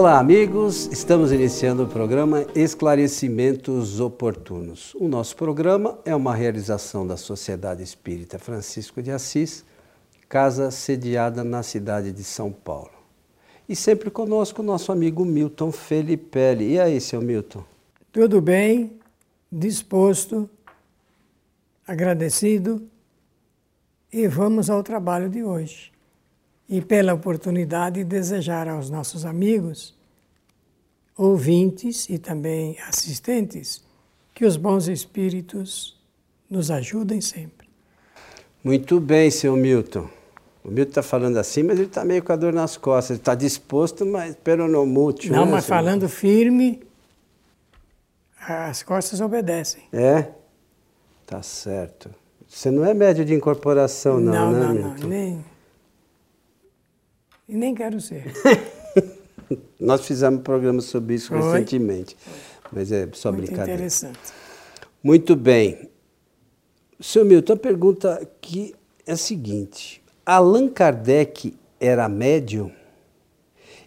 Olá, amigos. Estamos iniciando o programa Esclarecimentos Oportunos. O nosso programa é uma realização da Sociedade Espírita Francisco de Assis, casa sediada na cidade de São Paulo. E sempre conosco o nosso amigo Milton Felipe. E aí, seu Milton? Tudo bem, disposto, agradecido e vamos ao trabalho de hoje e pela oportunidade desejar aos nossos amigos, ouvintes e também assistentes que os bons espíritos nos ajudem sempre. Muito bem, seu Milton. O Milton está falando assim, mas ele está meio com a dor nas costas. Ele está disposto, mas pero no mútil. Não, né, mas falando firme, as costas obedecem. Milton? É? Tá certo. Você não é médio de incorporação, não, não, né, não, Milton? não, nem. E nem quero ser. Nós fizemos um programa sobre isso Foi? recentemente. Mas é só Muito brincadeira. interessante. Muito bem. Seu Milton, a pergunta aqui é a seguinte: Allan Kardec era médium?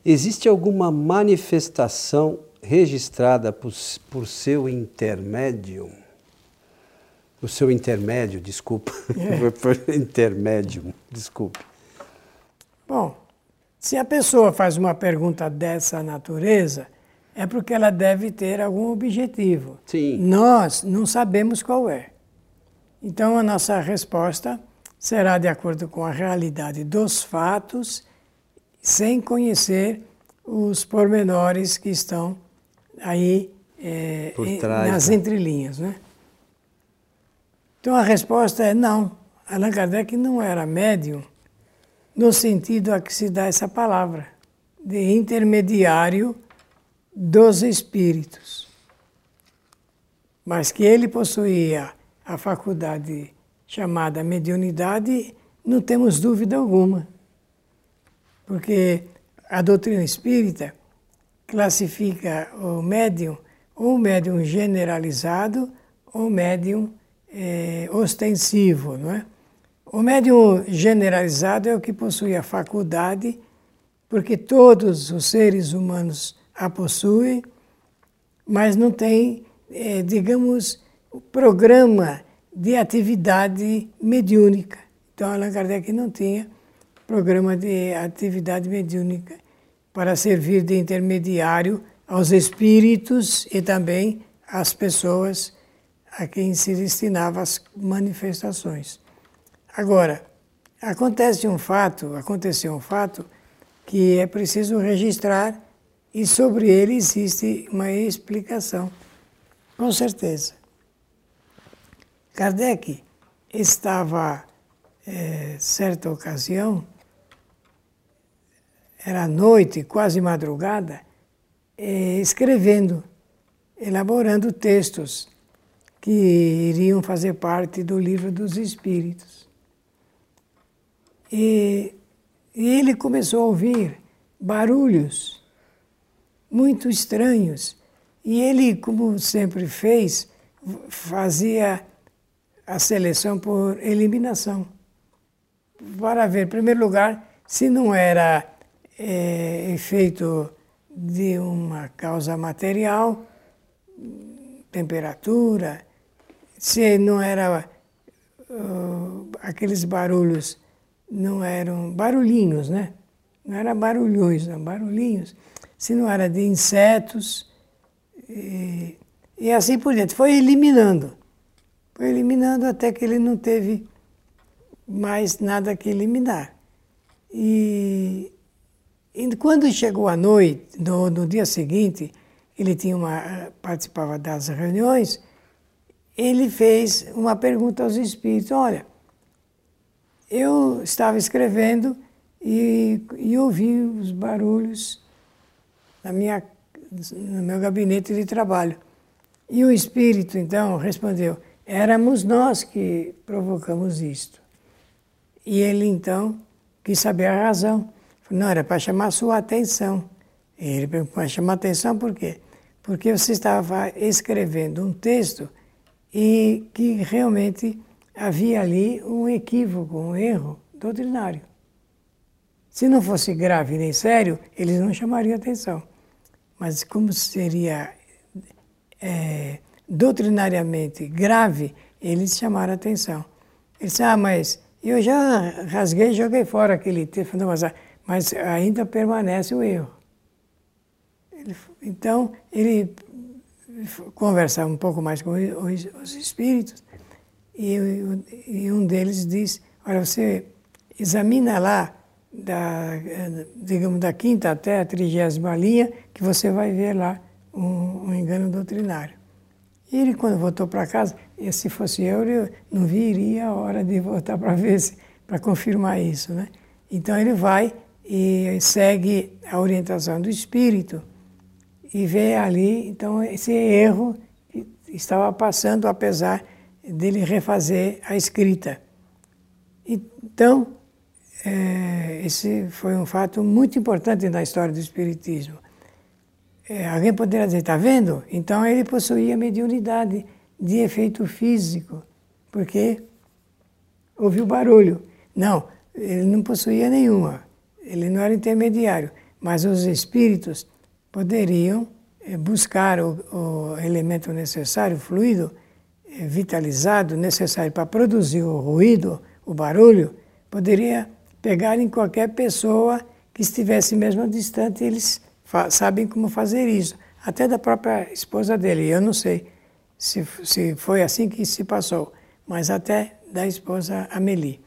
Existe alguma manifestação registrada por, por seu intermédio? O seu intermédio, desculpa. É. Intermédio, desculpe. Bom, se a pessoa faz uma pergunta dessa natureza, é porque ela deve ter algum objetivo. Sim. Nós não sabemos qual é. Então a nossa resposta será de acordo com a realidade dos fatos, sem conhecer os pormenores que estão aí Por em- trás, nas né? entrelinhas. Né? Então a resposta é não. Allan Kardec não era médium no sentido a que se dá essa palavra, de intermediário dos espíritos. Mas que ele possuía a faculdade chamada mediunidade, não temos dúvida alguma. Porque a doutrina espírita classifica o médium ou médium generalizado ou médium eh, ostensivo, não é? O médium generalizado é o que possui a faculdade, porque todos os seres humanos a possuem, mas não tem, eh, digamos, o programa de atividade mediúnica. Então, Allan Kardec não tinha programa de atividade mediúnica para servir de intermediário aos espíritos e também às pessoas a quem se destinava as manifestações. Agora, acontece um fato, aconteceu um fato que é preciso registrar e sobre ele existe uma explicação, com certeza. Kardec estava, eh, certa ocasião, era noite, quase madrugada, eh, escrevendo, elaborando textos que iriam fazer parte do livro dos Espíritos. E, e ele começou a ouvir barulhos muito estranhos. E ele, como sempre fez, fazia a seleção por eliminação. Para ver, em primeiro lugar, se não era eh, efeito de uma causa material, temperatura, se não era uh, aqueles barulhos, não eram barulhinhos, né? Não era barulhões, não, barulhinhos. Se não era de insetos, e, e assim por diante. Foi eliminando. Foi eliminando até que ele não teve mais nada que eliminar. E, e quando chegou a noite, no, no dia seguinte, ele tinha uma, participava das reuniões, ele fez uma pergunta aos espíritos: olha, eu estava escrevendo e, e ouvi os barulhos na minha, no meu gabinete de trabalho. E o espírito, então, respondeu: éramos nós que provocamos isto. E ele, então, quis saber a razão. Não, era para chamar sua atenção. Ele perguntou, para chamar atenção por quê? Porque você estava escrevendo um texto e que realmente havia ali um equívoco, um erro doutrinário. Se não fosse grave nem sério, eles não chamariam atenção. mas como seria é, doutrinariamente grave, eles chamaram atenção. Ele disse, ah, mas eu já rasguei e joguei fora aquele texto, mas, mas ainda permanece o erro. Ele, então, ele conversava um pouco mais com os espíritos e, e, um deles diz, olha, você examina lá, da, digamos, da quinta até a trigésima linha, que você vai ver lá um, um engano doutrinário. E ele, quando voltou para casa, se fosse eu, eu não viria a hora de voltar para ver se, para confirmar isso, né? Então ele vai e segue a orientação do espírito e vê ali, então, esse erro que estava passando, apesar dele refazer a escrita. Então, é, esse foi um fato muito importante na história do Espiritismo. É, alguém poderia dizer, está vendo? Então ele possuía mediunidade de efeito físico, porque ouviu barulho. Não, ele não possuía nenhuma, ele não era intermediário, mas os espíritos poderiam é, buscar o, o elemento necessário, o fluido vitalizado, necessário para produzir o ruído, o barulho, poderia pegar em qualquer pessoa que estivesse mesmo distante, eles sabem como fazer isso. Até da própria esposa dele. Eu não sei se, se foi assim que se passou, mas até da esposa Amélie.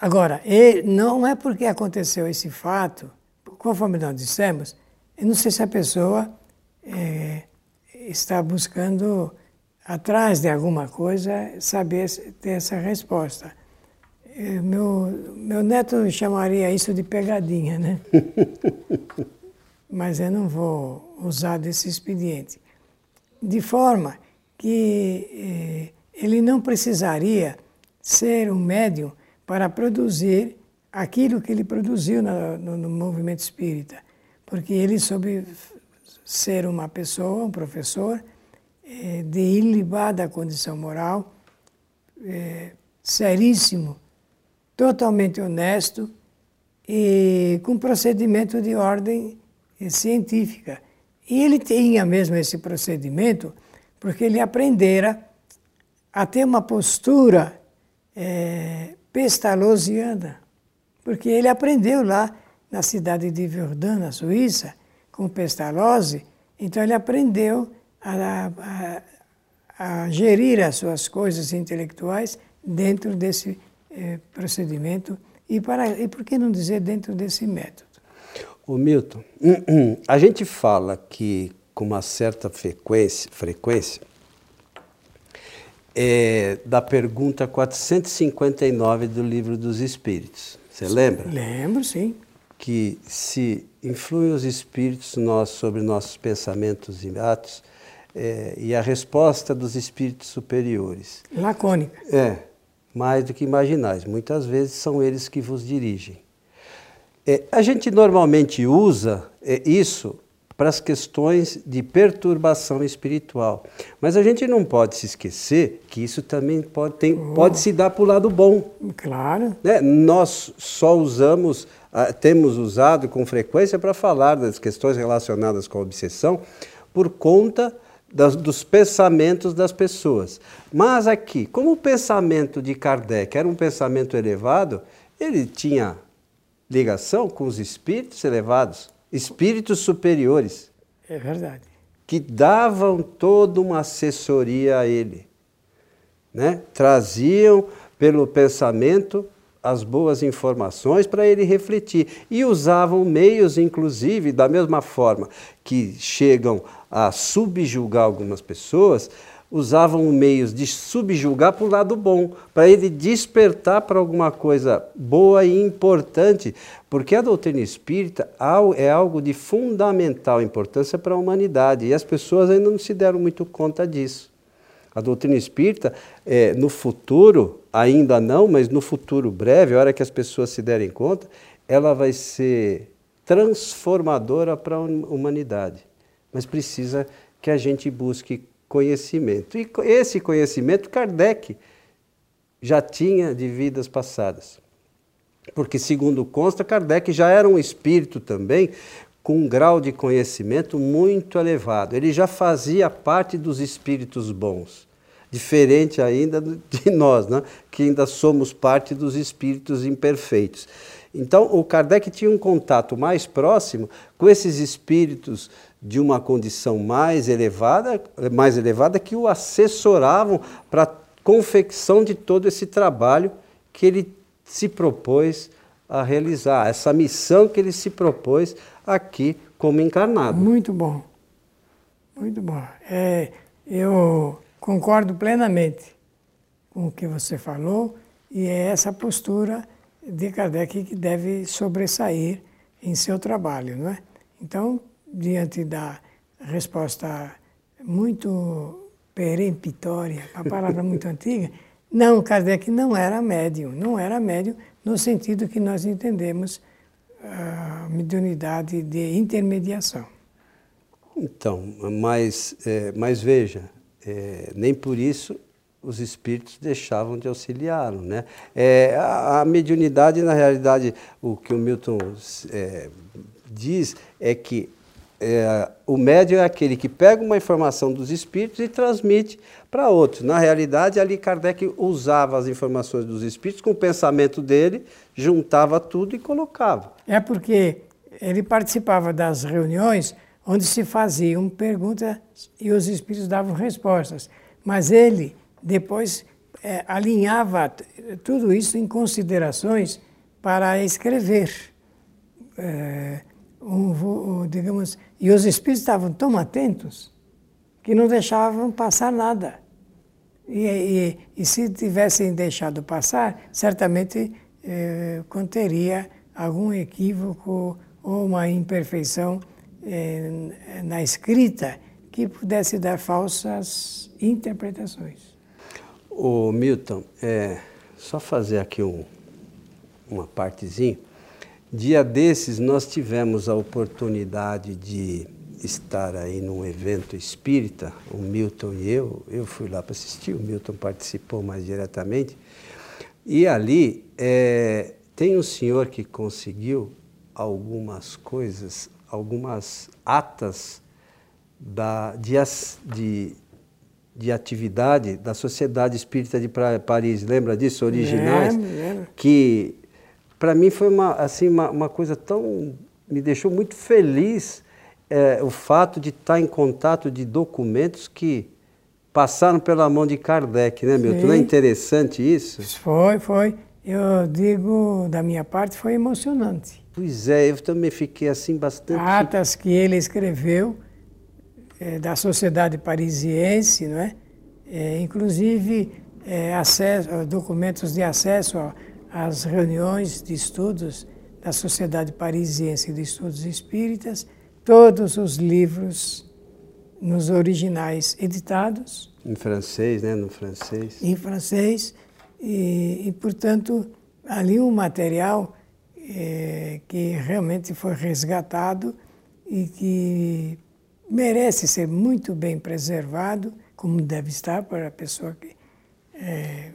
Agora, não é porque aconteceu esse fato, conforme nós dissemos, eu não sei se a pessoa é, está buscando, atrás de alguma coisa, saber ter essa resposta. É, meu, meu neto chamaria isso de pegadinha, né? Mas eu não vou usar desse expediente. De forma que eh, ele não precisaria ser um médium para produzir aquilo que ele produziu no, no, no movimento espírita, porque ele soube ser uma pessoa, um professor, eh, de ilibada condição moral, eh, seríssimo, totalmente honesto e com procedimento de ordem científica. E ele tinha mesmo esse procedimento porque ele aprendera a ter uma postura é, porque ele aprendeu lá na cidade de Verdun, na Suíça, com Pestalozzi, então ele aprendeu a, a, a gerir as suas coisas intelectuais dentro desse é, procedimento e, para, e por que não dizer dentro desse método? O Milton, a gente fala que com uma certa frequência, frequência é, da pergunta 459 do Livro dos Espíritos. Você lembra? Lembro, sim. Que se influem os espíritos nós, sobre nossos pensamentos e atos, é, e a resposta dos espíritos superiores. Lacônica. É mais do que imaginais. Muitas vezes são eles que vos dirigem. É, a gente normalmente usa é, isso para as questões de perturbação espiritual. Mas a gente não pode se esquecer que isso também pode, tem, oh. pode se dar para o lado bom. Claro. Né? Nós só usamos, temos usado com frequência para falar das questões relacionadas com a obsessão por conta das, dos pensamentos das pessoas. Mas aqui, como o pensamento de Kardec era um pensamento elevado, ele tinha ligação com os espíritos elevados, espíritos superiores. É verdade. Que davam toda uma assessoria a ele. Né? Traziam pelo pensamento as boas informações para ele refletir. E usavam meios, inclusive, da mesma forma que chegam a subjugar algumas pessoas, usavam meios de subjugar para o lado bom, para ele despertar para alguma coisa boa e importante, porque a doutrina espírita é algo de fundamental importância para a humanidade e as pessoas ainda não se deram muito conta disso. A doutrina espírita, é, no futuro, ainda não, mas no futuro breve, a hora que as pessoas se derem conta, ela vai ser transformadora para a humanidade. Mas precisa que a gente busque conhecimento. E esse conhecimento Kardec já tinha de vidas passadas. Porque, segundo consta, Kardec já era um espírito também com um grau de conhecimento muito elevado. Ele já fazia parte dos espíritos bons, diferente ainda de nós, né? que ainda somos parte dos espíritos imperfeitos. Então, o Kardec tinha um contato mais próximo com esses espíritos de uma condição mais elevada, mais elevada que o assessoravam para a confecção de todo esse trabalho que ele se propôs a realizar, essa missão que ele se propôs aqui como encarnado. Muito bom, muito bom. É, eu concordo plenamente com o que você falou e é essa postura de Kardec que deve sobressair em seu trabalho, não é? Então, diante da resposta muito peremptória, a palavra muito antiga, não, Kardec não era médium, não era médium no sentido que nós entendemos a mediunidade de intermediação. Então, mas, é, mas veja, é, nem por isso os espíritos deixavam de auxiliá-lo. Né? É, a, a, mediunidade, na realidade, o que o Milton é, diz é que é, o médium é aquele que pega uma informação dos espíritos e transmite para outros. Na realidade, ali Kardec usava as informações dos espíritos com o pensamento dele, juntava tudo e colocava. É porque ele participava das reuniões onde se faziam perguntas e os espíritos davam respostas. Mas ele depois é, alinhava tudo isso em considerações para escrever. É, digamos, e os espíritos estavam tão atentos que não deixavam passar nada. E, e, e se tivessem deixado passar, certamente eh, conteria algum equívoco ou uma imperfeição eh, na escrita que pudesse dar falsas interpretações. O Milton, é, só fazer aqui um, uma partezinha. Dia desses nós tivemos a oportunidade de estar aí num evento espírita, o Milton e eu, eu fui lá para assistir, o Milton participou mais diretamente, e ali é, tem um senhor que conseguiu algumas coisas, algumas atas da, de, de, de atividade da Sociedade Espírita de Paris, lembra disso? Originais? Lembro, lembro. Que para mim foi uma, assim, uma, uma, coisa tão. me deixou muito feliz é, o fato de estar em contato de documentos que passaram pela mão de Kardec, né, Milton? Sim. Não é interessante isso? Foi, foi. Eu digo, da minha parte, foi emocionante. Pois é, eu também fiquei assim bastante. Atas que ele escreveu é, da sociedade parisiense, não é? é inclusive é, acesso, documentos de acesso às reuniões de estudos da Sociedade Parisiense de Estudos Espíritas, todos os livros nos originais editados. Em francês, né? No francês. Em francês. E, e portanto, ali um material é, que realmente foi resgatado e que merece ser muito bem preservado, como deve estar para a pessoa que é,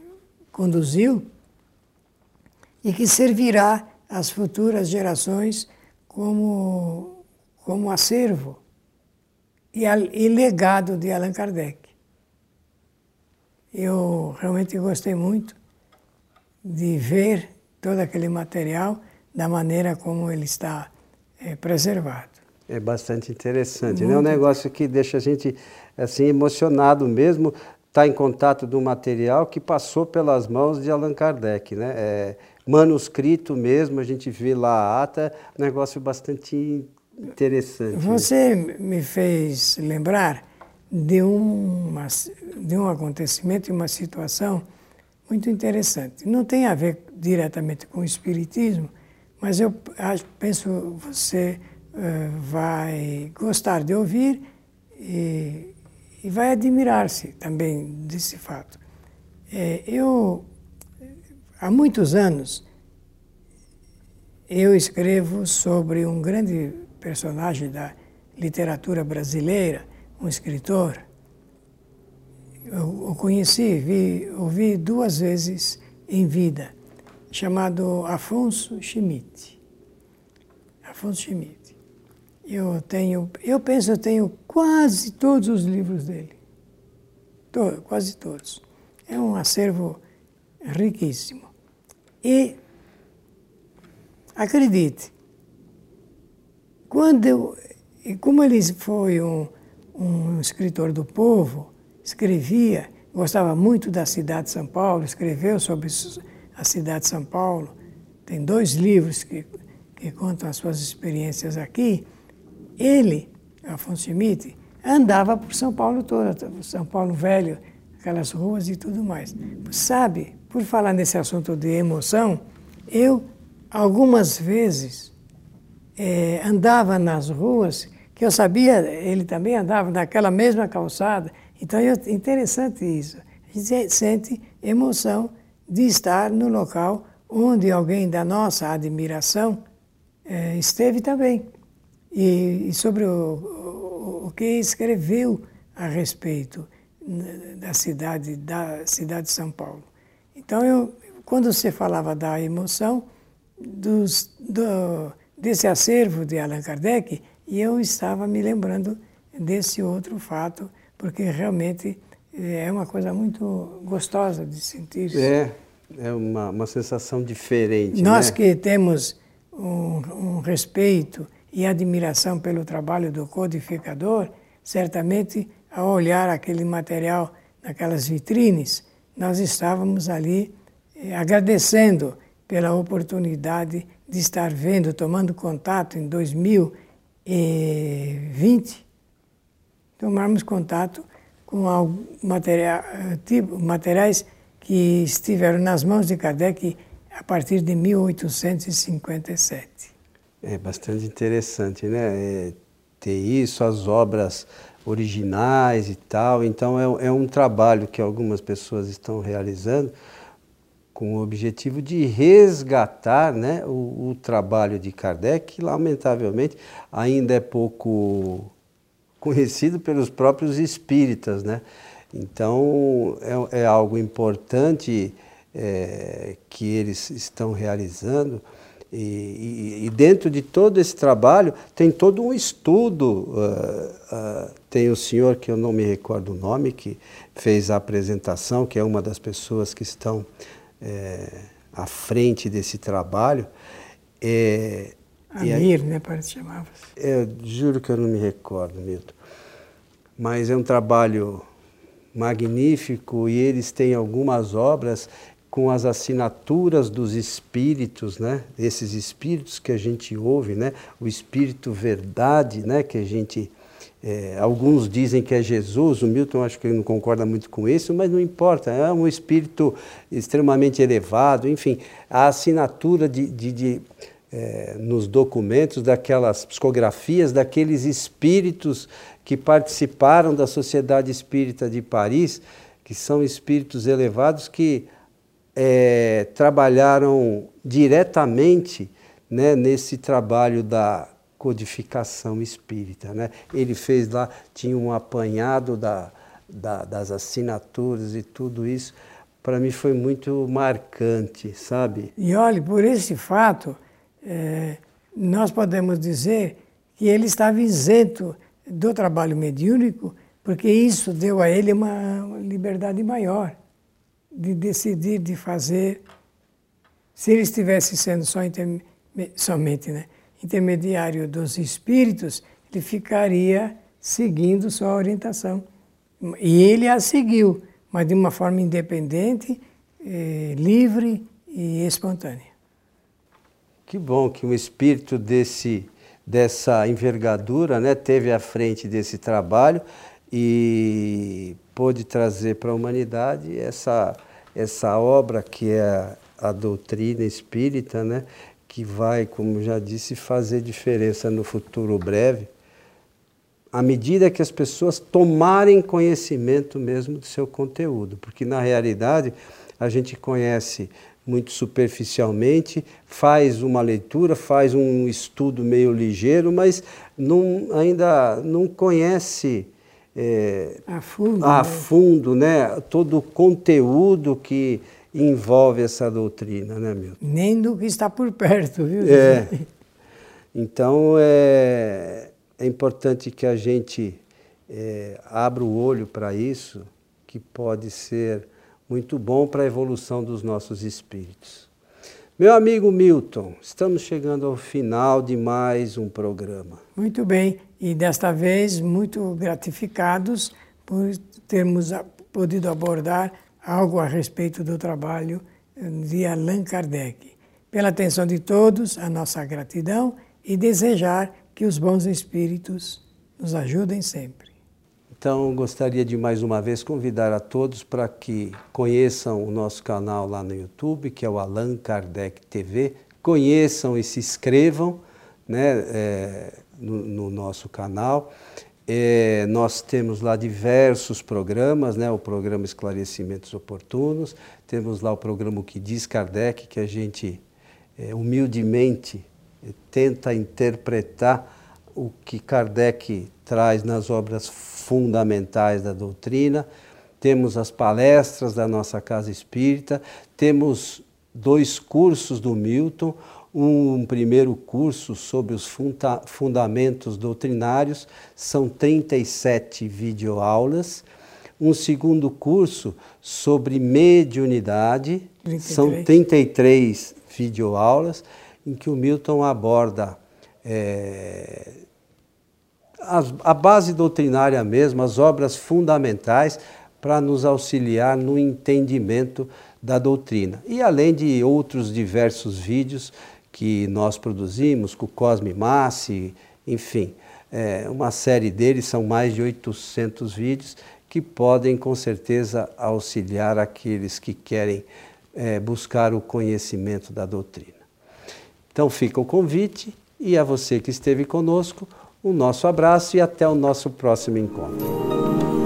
conduziu, e que servirá às futuras gerações como como acervo e, e legado de Allan Kardec. Eu realmente gostei muito de ver todo aquele material da maneira como ele está é, preservado. É bastante interessante, muito. né? É um negócio que deixa a gente assim emocionado mesmo estar tá em contato do material que passou pelas mãos de Allan Kardec, né? É, manuscrito mesmo, a gente vê lá a ata, negócio bastante Interessante. Você me fez lembrar de, uma, de um acontecimento e uma situação muito interessante. Não tem a ver diretamente com o Espiritismo, mas eu penso você uh, vai gostar de ouvir e, e vai admirar-se também desse fato. É, eu, há muitos anos, eu escrevo sobre um grande personagem da literatura brasileira, um escritor. Eu o conheci, vi, ouvi duas vezes em vida, chamado Afonso Schmidt. Afonso Schmidt. Eu tenho, eu penso, eu tenho quase todos os livros dele. To, quase todos. É um acervo riquíssimo. E acredite, quando eu, como ele foi um, um escritor do povo, escrevia, gostava muito da cidade de São Paulo, escreveu sobre a cidade de São Paulo. Tem dois livros que, que contam as suas experiências aqui. Ele, Afonso Schmidt, andava por São Paulo toda, São Paulo Velho, aquelas ruas e tudo mais. Sabe, por falar nesse assunto de emoção, eu algumas vezes é, andava nas ruas que eu sabia, ele também andava naquela mesma calçada. Então é interessante isso. A gente sente emoção de estar no local onde alguém da nossa admiração é, esteve também e, e sobre o, o, o, que escreveu a respeito da cidade, da cidade de São Paulo. Então, eu, quando você falava da emoção, dos, do, desse acervo de Allan Kardec, eu estava me lembrando desse outro fato, porque realmente eh, é uma coisa muito gostosa de sentir. É, é uma, uma sensação diferente. Nós né? que temos um, um respeito e admiração pelo trabalho do codificador, certamente, ao olhar aquele material naquelas vitrines, nós estávamos ali eh, agradecendo pela oportunidade de estar vendo, tomando contato em 2020, tomarmos contato com material, tipo, materiais que estiveram nas mãos de Kardec a partir de 1857. É bastante interessante, né? É, ter isso, as obras originais e tal. Então, é, é um trabalho que algumas pessoas estão realizando com o objetivo de resgatar né, o, o, trabalho de Kardec, que lamentavelmente ainda é pouco conhecido pelos próprios espíritas. Né? Então é, é algo importante é, que eles estão realizando e, e, e, dentro de todo esse trabalho tem todo um estudo. Uh, uh, tem o senhor, que eu não me recordo o nome, que fez a apresentação, que é uma das pessoas que estão é, à frente desse trabalho. É, Amir, né? Parece que chamava. É, juro que eu não me recordo, Milton. Mas é um trabalho magnífico e eles têm algumas obras com as assinaturas dos espíritos, né? Esses espíritos que a gente ouve, né? O espírito verdade, né? Que a gente é, alguns dizem que é Jesus, o Milton acho que ele não concorda muito com isso, mas não importa, é um espírito extremamente elevado, enfim, a assinatura de, de, de é, nos documentos daquelas psicografias daqueles espíritos que participaram da Sociedade Espírita de Paris, que são espíritos elevados que é, trabalharam diretamente né, nesse trabalho da codificação espírita. Né? Ele fez lá, tinha um apanhado da, da, das assinaturas e tudo isso. Para mim foi muito marcante, sabe? E olhe, por esse fato, é, nós podemos dizer que ele estava isento do trabalho mediúnico, porque isso deu a ele uma liberdade maior de decidir, de fazer. Se ele estivesse sendo só somente né, intermediário dos espíritos, ele ficaria seguindo sua orientação. E ele a seguiu, mas de uma forma independente, eh, livre e espontânea. Que bom que um espírito desse, dessa envergadura né, teve à frente desse trabalho e pôde trazer para a humanidade essa, essa obra que é a doutrina espírita, né, que vai, como já disse, fazer diferença no futuro breve, à medida que as pessoas tomarem conhecimento mesmo do seu conteúdo, porque na realidade a gente conhece muito superficialmente, faz uma leitura, faz um estudo meio ligeiro, mas não, ainda não conhece é, a fundo, a né? fundo né, todo o conteúdo que envolve essa doutrina, né, Milton? Nem do que está por perto, viu? É. Então, é, é importante que a gente é, abra o olho para isso, que pode ser muito bom para a evolução dos nossos espíritos. Meu amigo Milton, estamos chegando ao final de mais um programa. Muito bem, e desta vez muito gratificados por termos podido abordar algo a respeito do trabalho de Allan Kardec. Pela atenção de todos, a nossa gratidão e desejar que os bons espíritos nos ajudem sempre. Então, gostaria de mais uma vez convidar a todos para que conheçam o nosso canal lá no YouTube, que é o Allan Kardec TV. Conheçam e se inscrevam né, é, no, no, nosso canal. É, nós temos lá diversos programas, né, o programa Esclarecimentos Oportunos, temos lá o programa que diz Kardec, que a gente é, humildemente tenta interpretar o que Kardec traz nas obras fundamentais da doutrina, temos as palestras da nossa casa espírita, temos dois cursos do Milton, um primeiro curso sobre os funda fundamentos doutrinários, são 37 videoaulas, um segundo curso sobre mediunidade, 33. são 33 videoaulas, em que o Milton aborda é, a, a base doutrinária mesmo, as obras fundamentais para nos auxiliar no entendimento da doutrina. E além de outros diversos vídeos que nós produzimos, com o Cosme Massi, enfim, é, uma série deles, são mais de 800 vídeos, que podem com certeza auxiliar aqueles que querem é, buscar o conhecimento da doutrina. Então fica o convite e a você que esteve conosco, o nosso abraço e até o nosso próximo encontro.